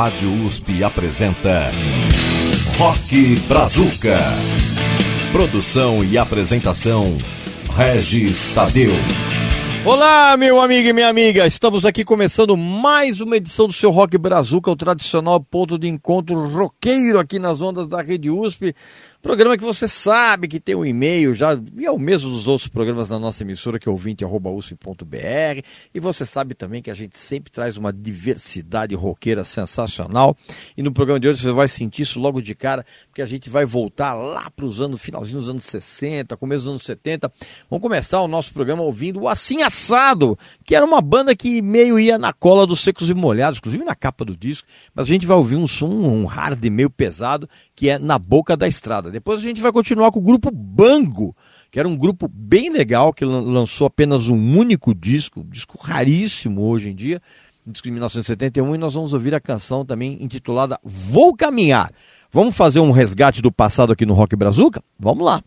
Rádio USP apresenta Rock Brazuca. Produção e apresentação Regis Tadeu. Olá, meu amigo e minha amiga. Estamos aqui começando mais uma edição do seu Rock Brazuca, o tradicional ponto de encontro roqueiro aqui nas ondas da Rede USP. Programa que você sabe que tem um e-mail já, e é o mesmo dos outros programas da nossa emissora, que é ouvinte.usp.br. E você sabe também que a gente sempre traz uma diversidade roqueira sensacional. E no programa de hoje você vai sentir isso logo de cara, porque a gente vai voltar lá para os anos, finalzinho dos anos 60, começo dos anos 70. Vamos começar o nosso programa ouvindo o Assim Assado, que era uma banda que meio ia na cola dos secos e molhados, inclusive na capa do disco. Mas a gente vai ouvir um som, um hard meio pesado, que é Na Boca da Estrada. Depois a gente vai continuar com o grupo Bango, que era um grupo bem legal, que lançou apenas um único disco, um disco raríssimo hoje em dia, um disco de 1971, e nós vamos ouvir a canção também intitulada Vou Caminhar. Vamos fazer um resgate do passado aqui no Rock Brazuca? Vamos lá!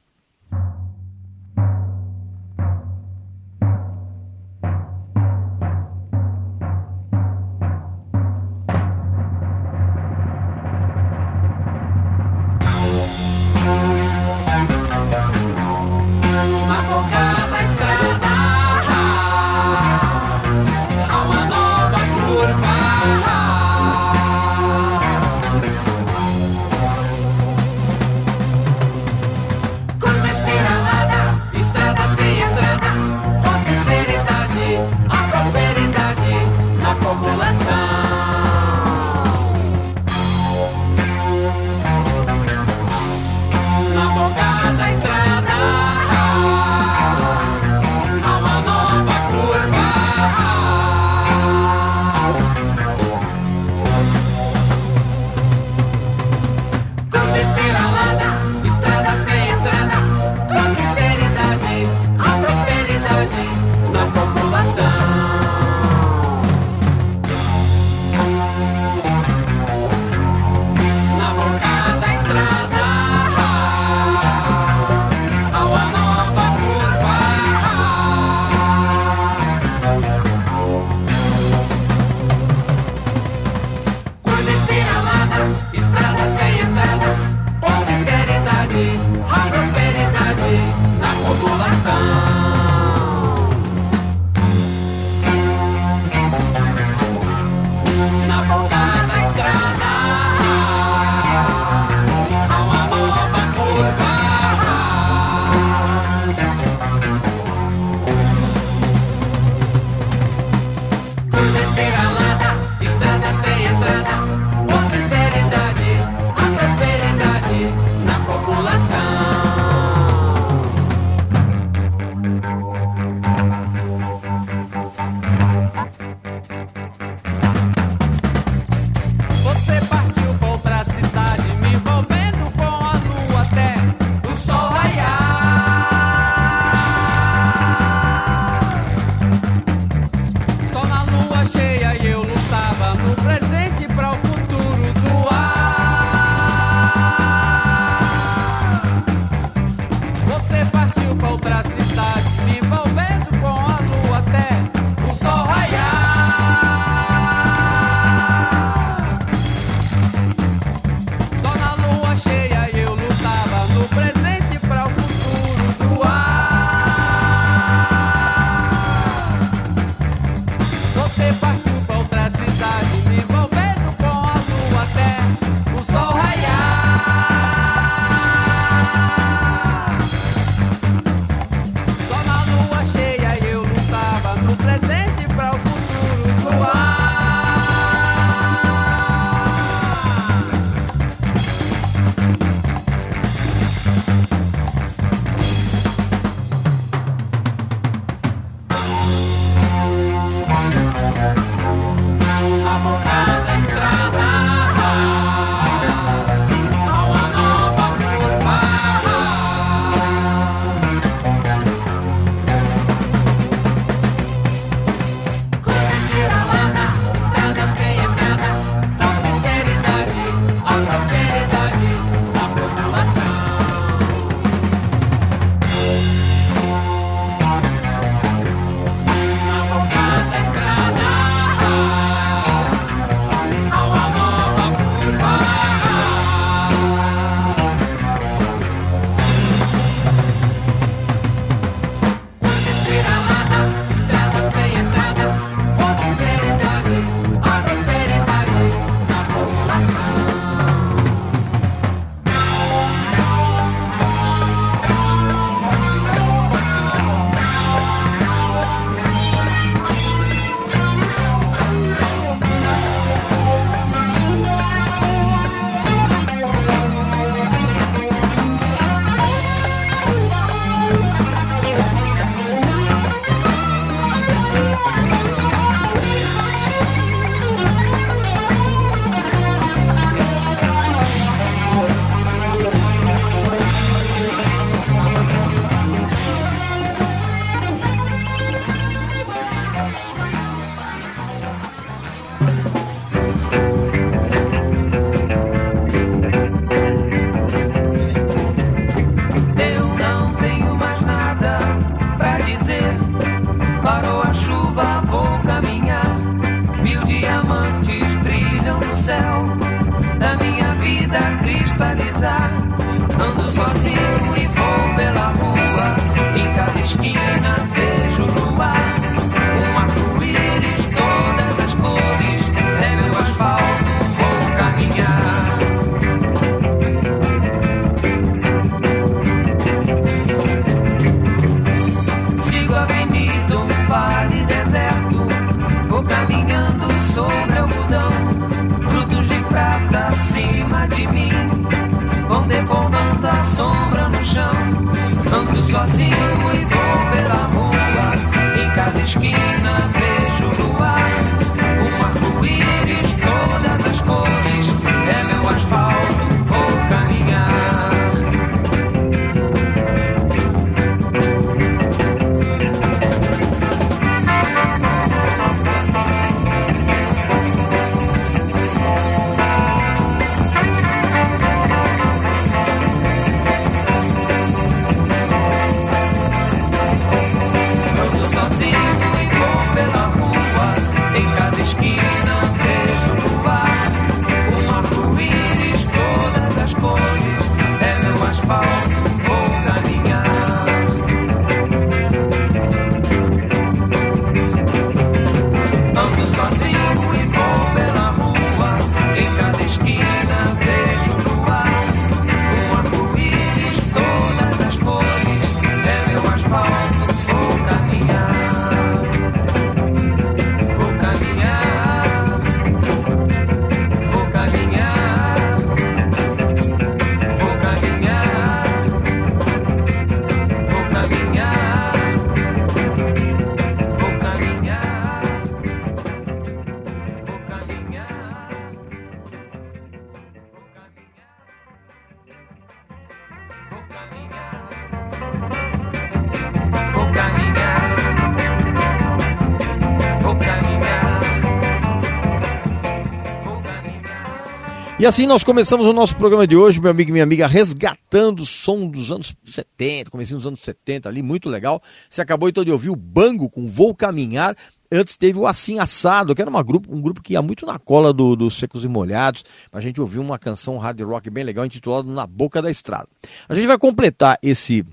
E assim nós começamos o nosso programa de hoje, meu amigo e minha amiga, resgatando o som dos anos 70, comecinho dos anos 70 ali, muito legal. Você acabou então de ouvir o Bango com Vou Caminhar. Antes teve o Assim Assado, que era uma grupo, um grupo que ia muito na cola do- dos Secos e Molhados. A gente ouviu uma canção hard rock bem legal intitulada Na Boca da Estrada. A gente vai completar esse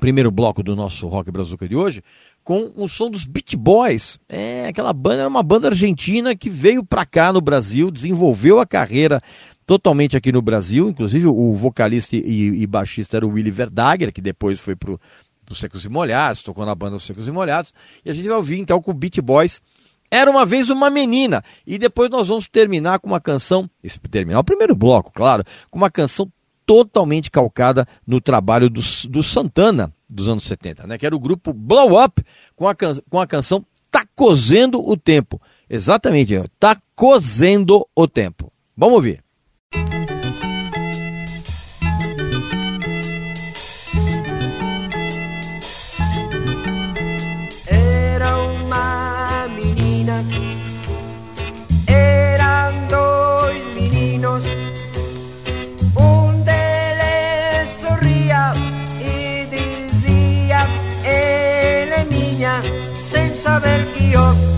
primeiro bloco do nosso Rock Brazuca de hoje com o som dos Beach Boys. É, aquela banda era uma banda argentina que veio pra cá no Brasil, desenvolveu a carreira totalmente aqui no Brasil, inclusive o vocalista e, e baixista era o Willy Verdager, que depois foi pro, pro Secos e Molhados, tocou na banda dos Secos e Molhados, e a gente vai ouvir então com o Beach Boys era uma vez uma menina. E depois nós vamos terminar com uma canção, esse- terminar o primeiro bloco, claro, com uma canção totalmente calcada no trabalho do, do Santana dos anos 70, né? Que era o grupo Blow Up com a, can- com a canção Tá Cozendo o Tempo. Exatamente, Tá Cozendo o Tempo. Vamos ouvir. del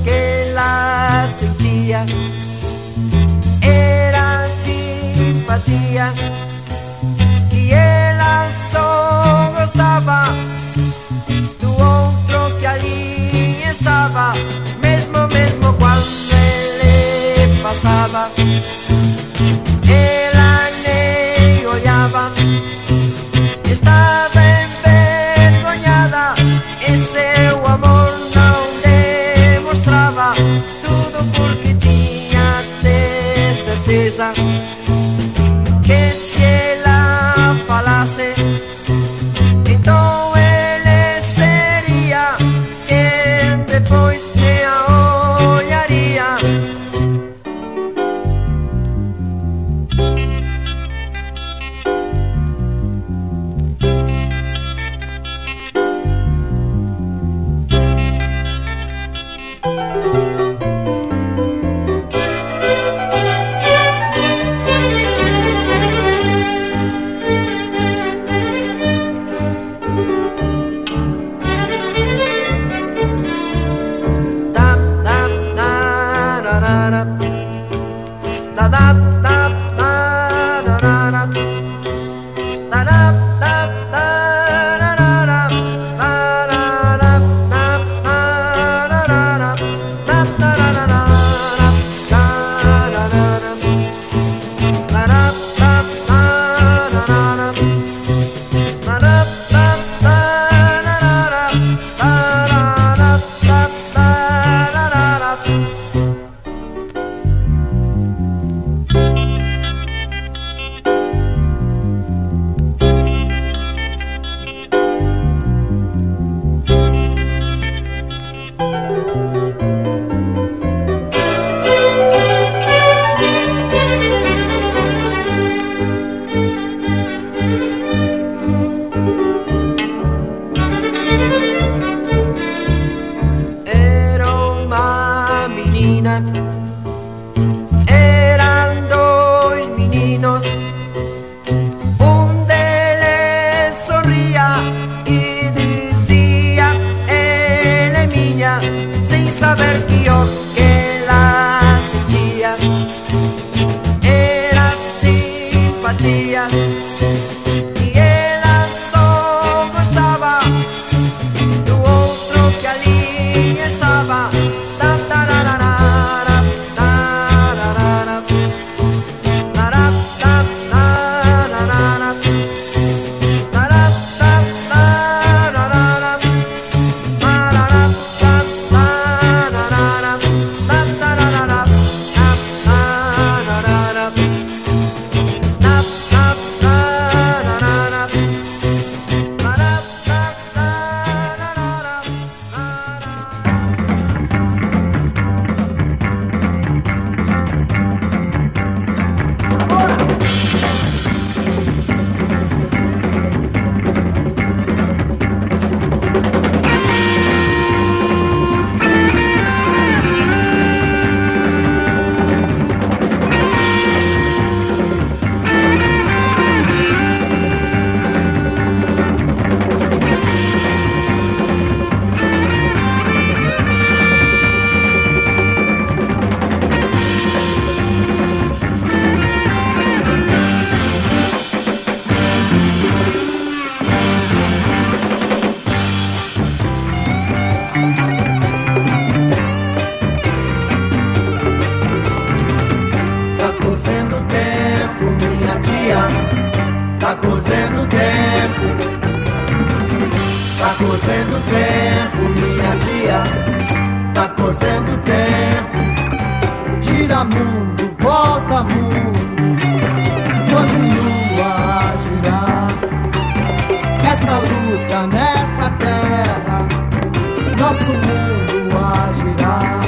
que la sentía. Era simpatía y el asombro estaba. Tu otro que allí estaba mismo mismo cuando le pasaba. cosas nosso mundo a girar.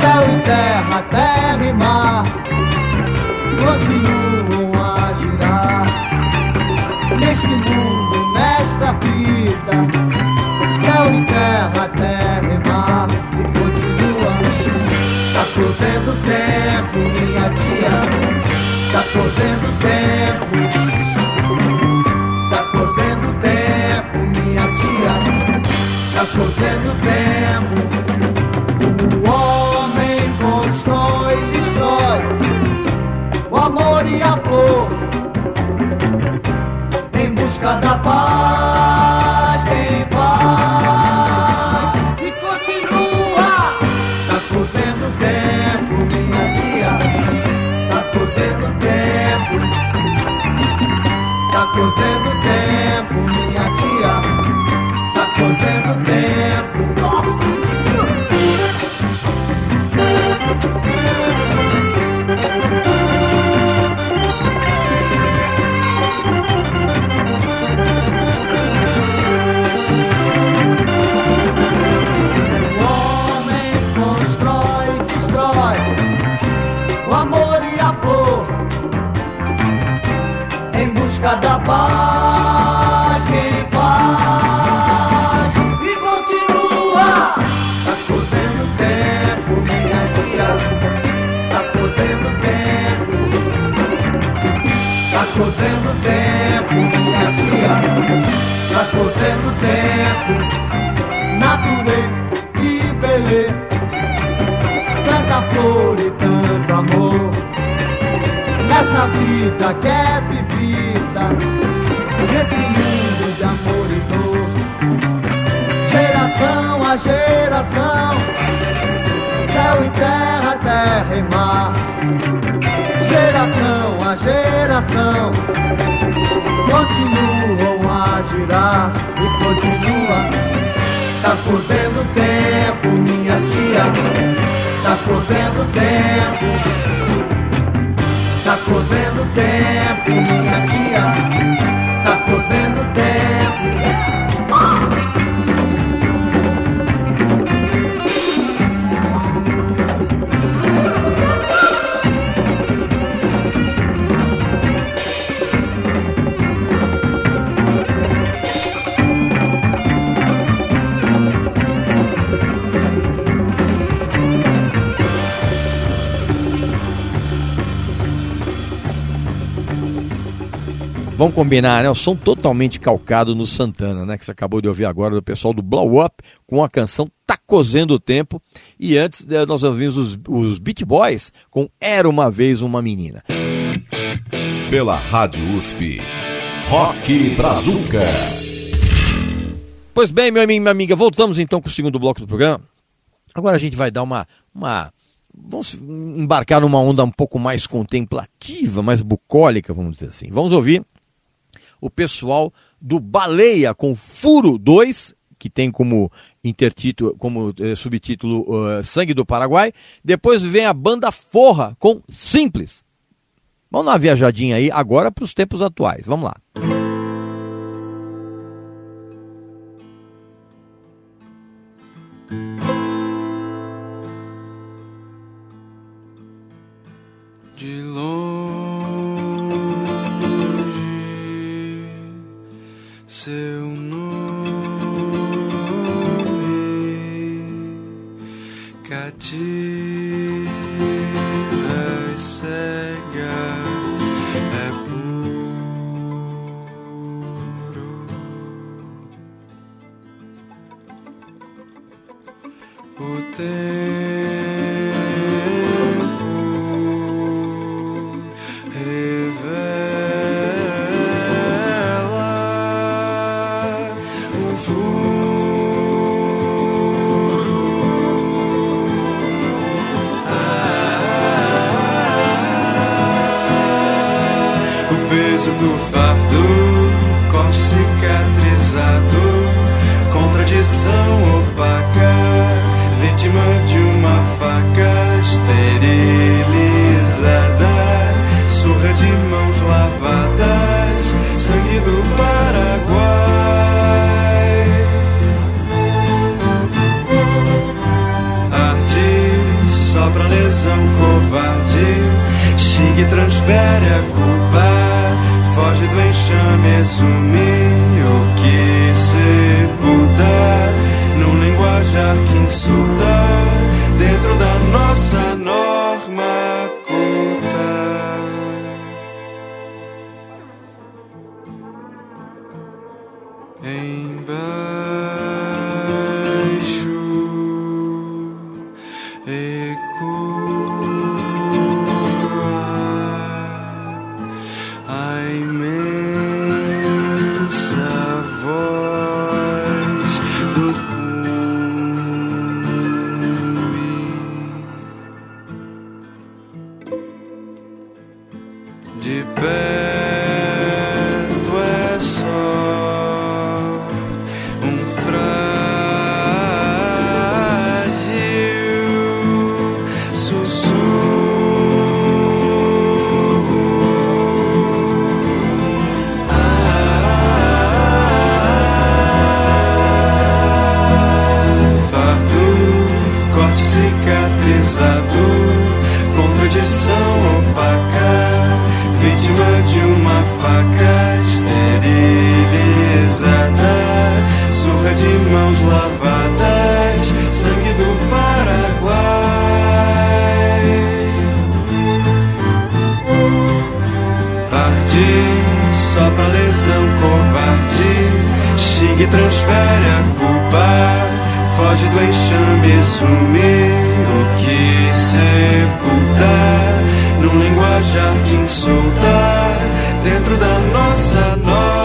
Céu e terra, terra e mar, continua. vida que é vivida nesse mundo de amor e dor. Geração a geração, céu e terra, terra e mar. Geração a geração, continuam a girar e continua. Tá cozendo o tempo, minha tia. Tá cozendo o tempo cozendo tempo, minha tia. Tá cozendo tempo. Vamos combinar, né? O som totalmente calcado no Santana, né? Que você acabou de ouvir agora do pessoal do Blow Up com a canção Tá Cozendo o Tempo. E antes eh, nós ouvimos os, os Beat Boys com Era Uma Vez Uma Menina. Pela Rádio USP. Rock Brazuca. Pois bem, meu amigo e minha amiga, voltamos então com o segundo bloco do programa. Agora a gente vai dar uma. uma vamos embarcar numa onda um pouco mais contemplativa, mais bucólica, vamos dizer assim. Vamos ouvir o pessoal do Baleia com Furo 2, que tem como intertítulo, como eh, subtítulo eh, Sangue do Paraguai. Depois vem a banda Forra com Simples. Vamos dar uma viajadinha aí agora para os tempos atuais. Vamos lá. De seu O peso do fardo, corte cicatrizado, contradição opaca, vítima de uma faca esterilizada, surra de mãos lavadas, sangue do Paraguai. Arde, sopra lesão covarde, Xing transfere a exume o que sepulta, num linguajar que insulta, vítima de uma faca esterilizada, surra de mãos lavadas, sangue do Paraguai. Arde, sopra lesão covarde, Xing transfere a culpa, foge do enxame, sume o que sepulta, num linguajar que insulta, dentro da nossa norma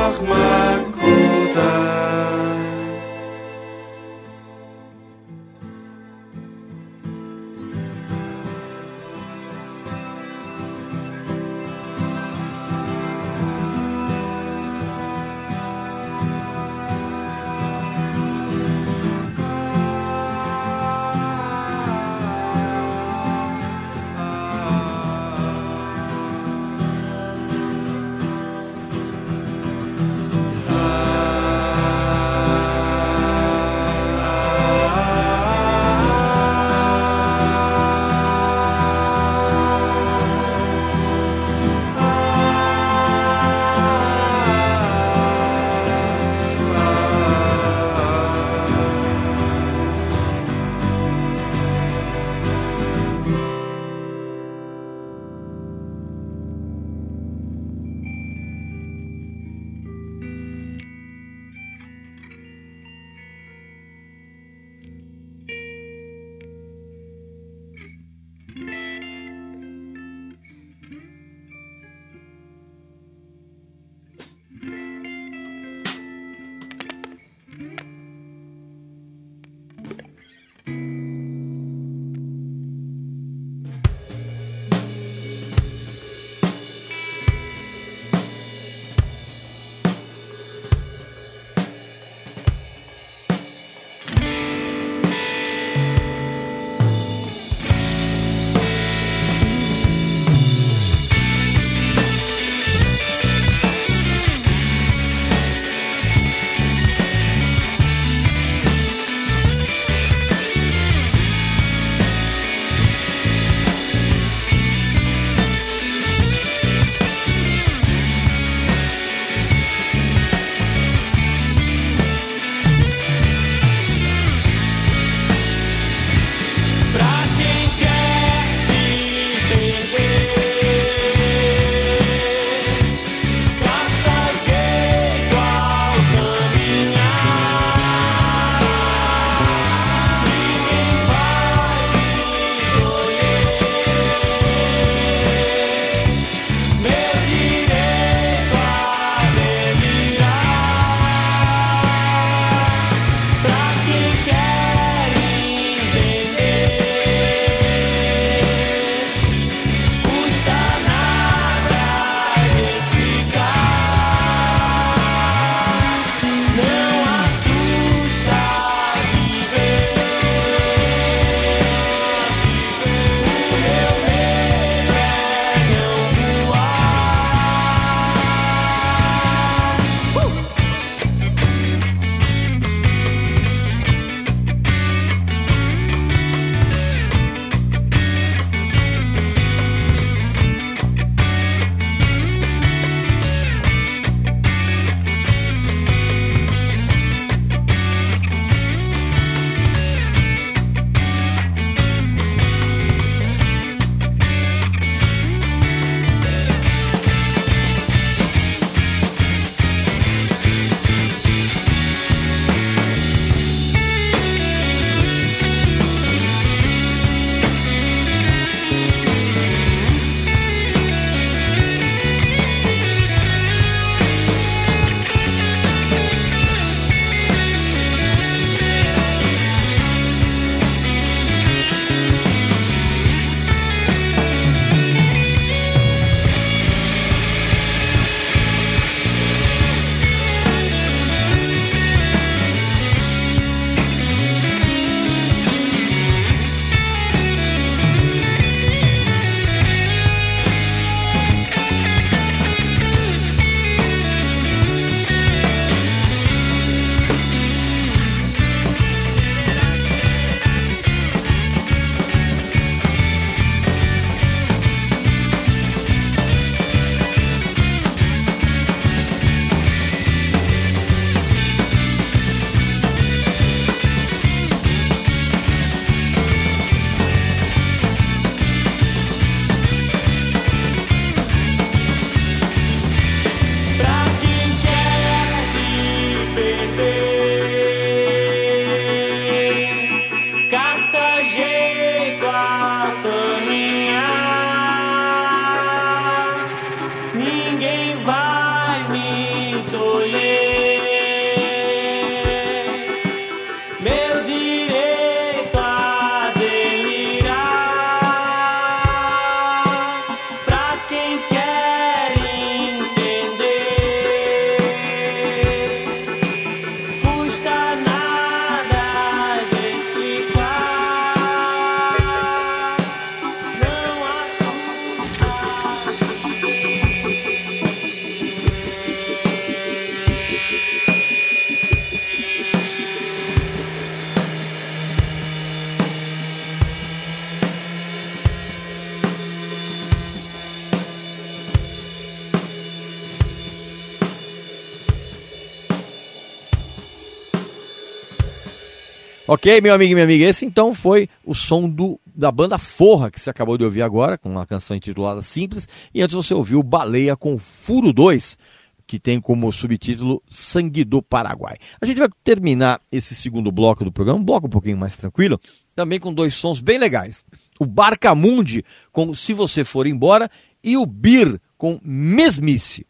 Ok, meu amigo e minha amiga, esse então foi o som do, da banda Forra, que você acabou de ouvir agora, com uma canção intitulada Simples, e antes você ouviu Baleia com Furo 2, que tem como subtítulo Sangue do Paraguai. A gente vai terminar esse segundo bloco do programa, um bloco um pouquinho mais tranquilo, também com dois sons bem legais. O Barcamundi com Se Você For Embora e o Bir com Mesmice.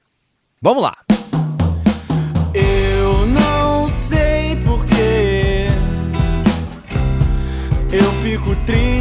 Vamos lá. Triste,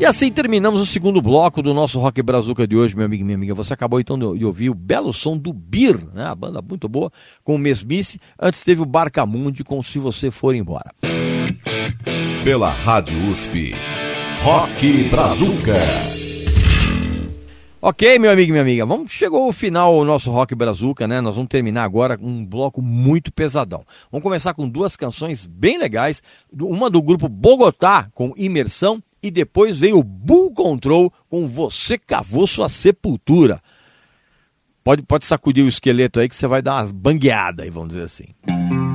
E assim terminamos o segundo bloco do nosso Rock Brazuca de hoje, meu amigo e minha amiga. Você acabou então de ouvir o belo som do Bir, né? A banda muito boa, com o Mesmice. Antes teve o Barcamundi com Se Você For Embora. Pela Rádio USP. Rock Brazuca. Ok, meu amigo e minha amiga, vamos, chegou o final o nosso Rock Brazuca, né? Nós vamos terminar agora com um bloco muito pesadão. Vamos começar com duas canções bem legais, uma do grupo Bogotá com Imersão e depois veio o Bull Control com Você Cavou Sua Sepultura. Pode, pode sacudir o esqueleto aí que você vai dar umas bangueadas vamos dizer assim.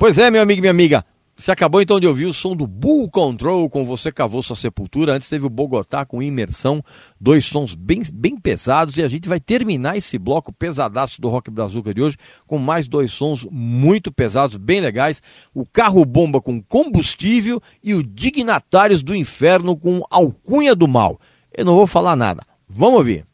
Pois é, meu amigo e minha amiga. Você acabou então de ouvir o som do Bull Control com Você Cavou Sua Sepultura. Antes teve o Bogotá com Imersão, dois sons bem, bem pesados. E a gente vai terminar esse bloco pesadaço do Rock Brazuca de hoje com mais dois sons muito pesados, bem legais. O Carro Bomba com Combustível e o Dignatários do Inferno com Alcunha do Mal. Eu não vou falar nada. Vamos ouvir.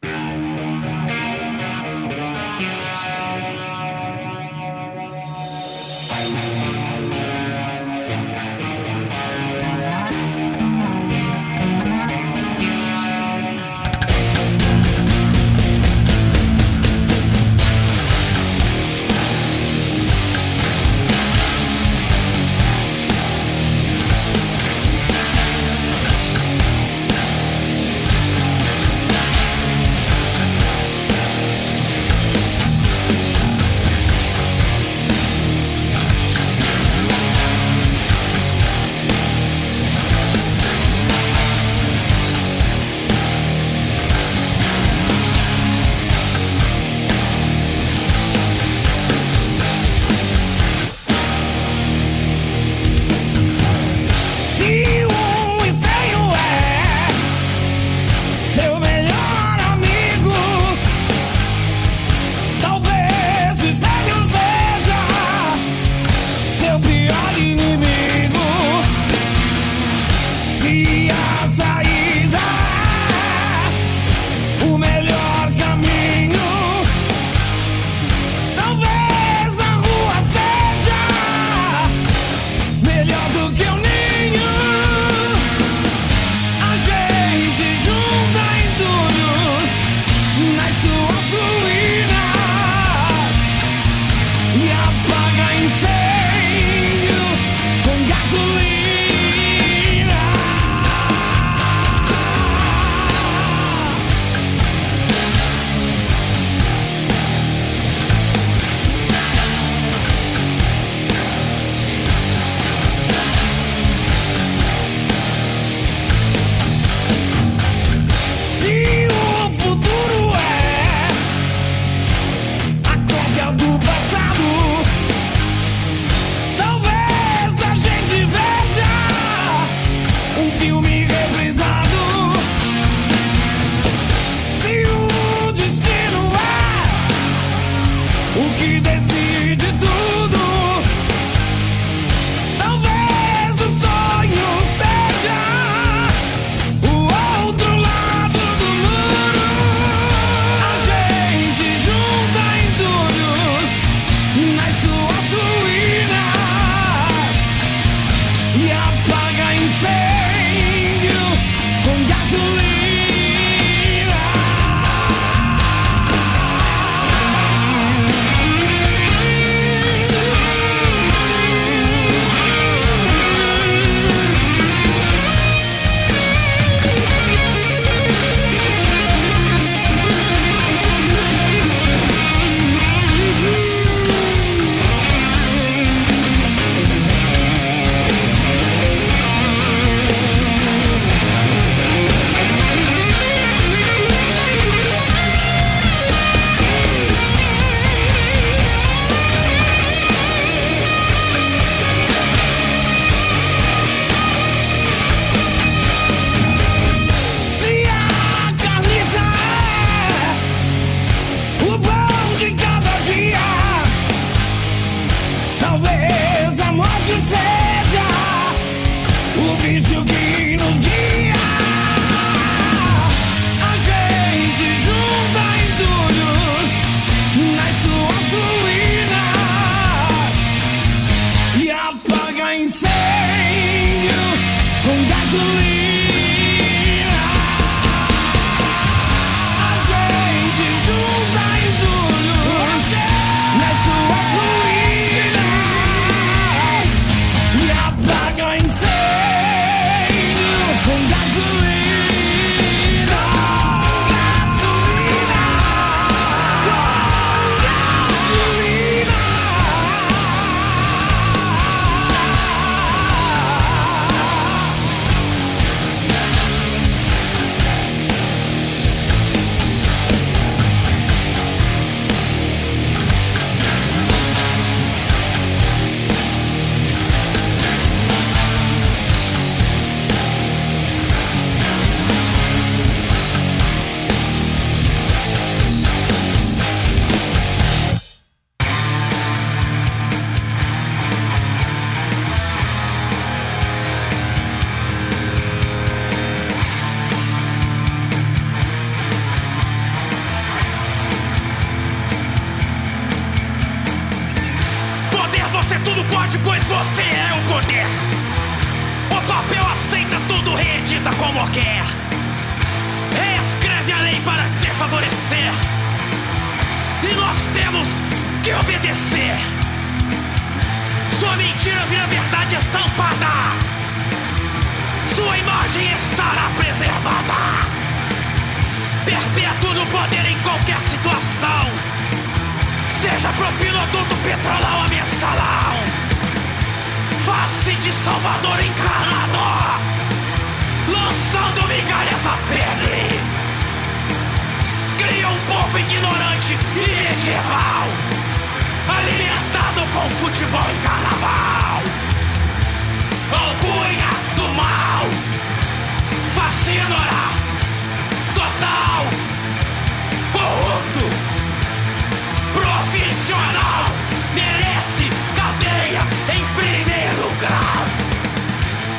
Com futebol e carnaval. Alcunha do mal. Fascinará. Total. Corrupto. Profissional. Merece cadeia em primeiro grau.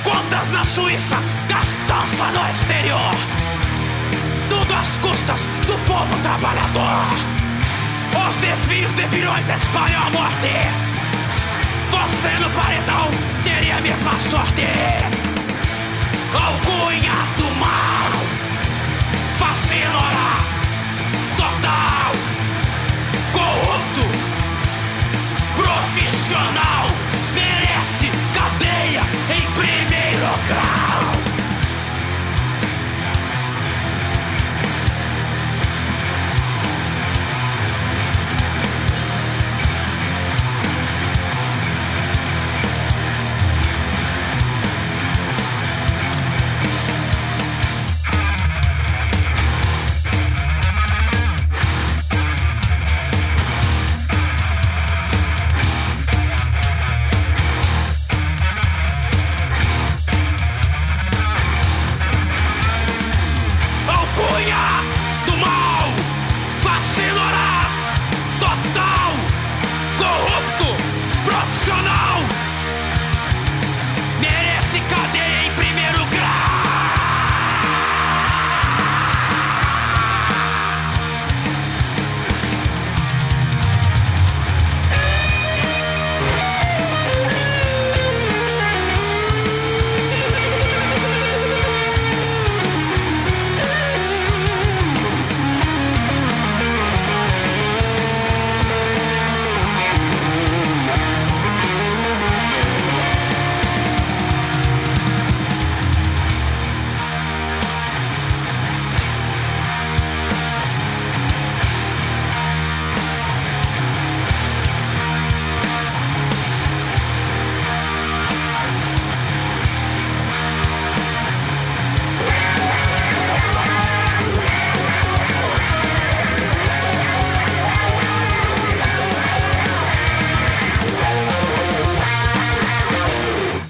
Contas na Suíça. Gastança no exterior. Tudo às custas do povo trabalhador. Os desvios de bilhões espalham a morte. Você no paredão teria mesma sorte. Alcunha do mal. Fascinora. Total. Corrupto. Profissional.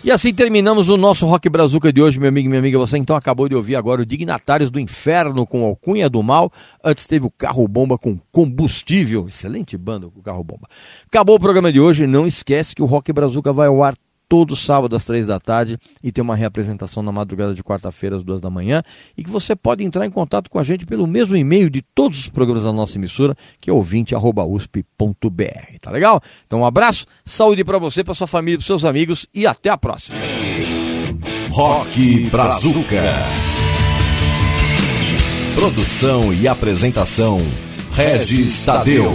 E assim terminamos o nosso Rock Brazuca de hoje, meu amigo e minha amiga. Você então acabou de ouvir agora o Dignatários do Inferno com Alcunha do Mal. Antes teve o Carro Bomba com Combustível. Excelente banda o Carro Bomba. Acabou o programa de hoje. Não esquece que o Rock Brazuca vai ao ar todo sábado às três da tarde e tem uma reapresentação na madrugada de quarta-feira às duas da manhã e que você pode entrar em contato com a gente pelo mesmo e-mail de todos os programas da nossa emissora, que é ouvinte.usp.br, tá legal? Então um abraço, saúde para você, para sua família, para seus amigos e até a próxima. Rock Brazuca. Produção e apresentação: Regis Tadeu.